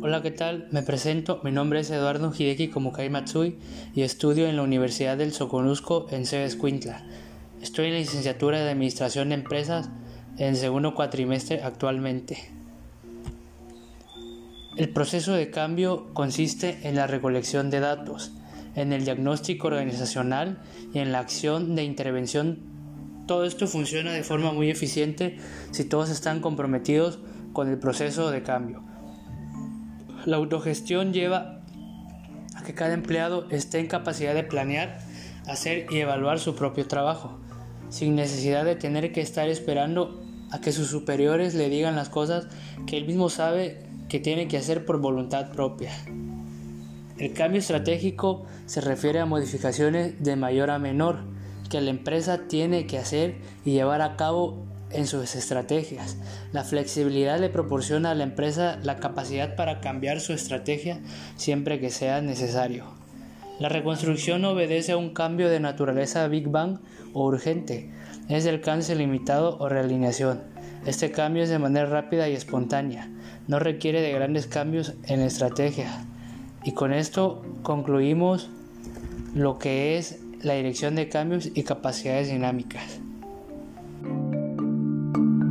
Hola, ¿qué tal? Me presento, mi nombre es Eduardo Hideki Komukai Matsui y estudio en la Universidad del Soconusco en Cebes Quintla. Estoy en la licenciatura de Administración de Empresas en segundo cuatrimestre actualmente. El proceso de cambio consiste en la recolección de datos, en el diagnóstico organizacional y en la acción de intervención. Todo esto funciona de forma muy eficiente si todos están comprometidos con el proceso de cambio. La autogestión lleva a que cada empleado esté en capacidad de planear, hacer y evaluar su propio trabajo, sin necesidad de tener que estar esperando a que sus superiores le digan las cosas que él mismo sabe que tiene que hacer por voluntad propia. El cambio estratégico se refiere a modificaciones de mayor a menor que la empresa tiene que hacer y llevar a cabo en sus estrategias. La flexibilidad le proporciona a la empresa la capacidad para cambiar su estrategia siempre que sea necesario. La reconstrucción obedece a un cambio de naturaleza Big Bang o urgente. Es de alcance limitado o realineación. Este cambio es de manera rápida y espontánea. No requiere de grandes cambios en estrategia. Y con esto concluimos lo que es la dirección de cambios y capacidades dinámicas. Thank you.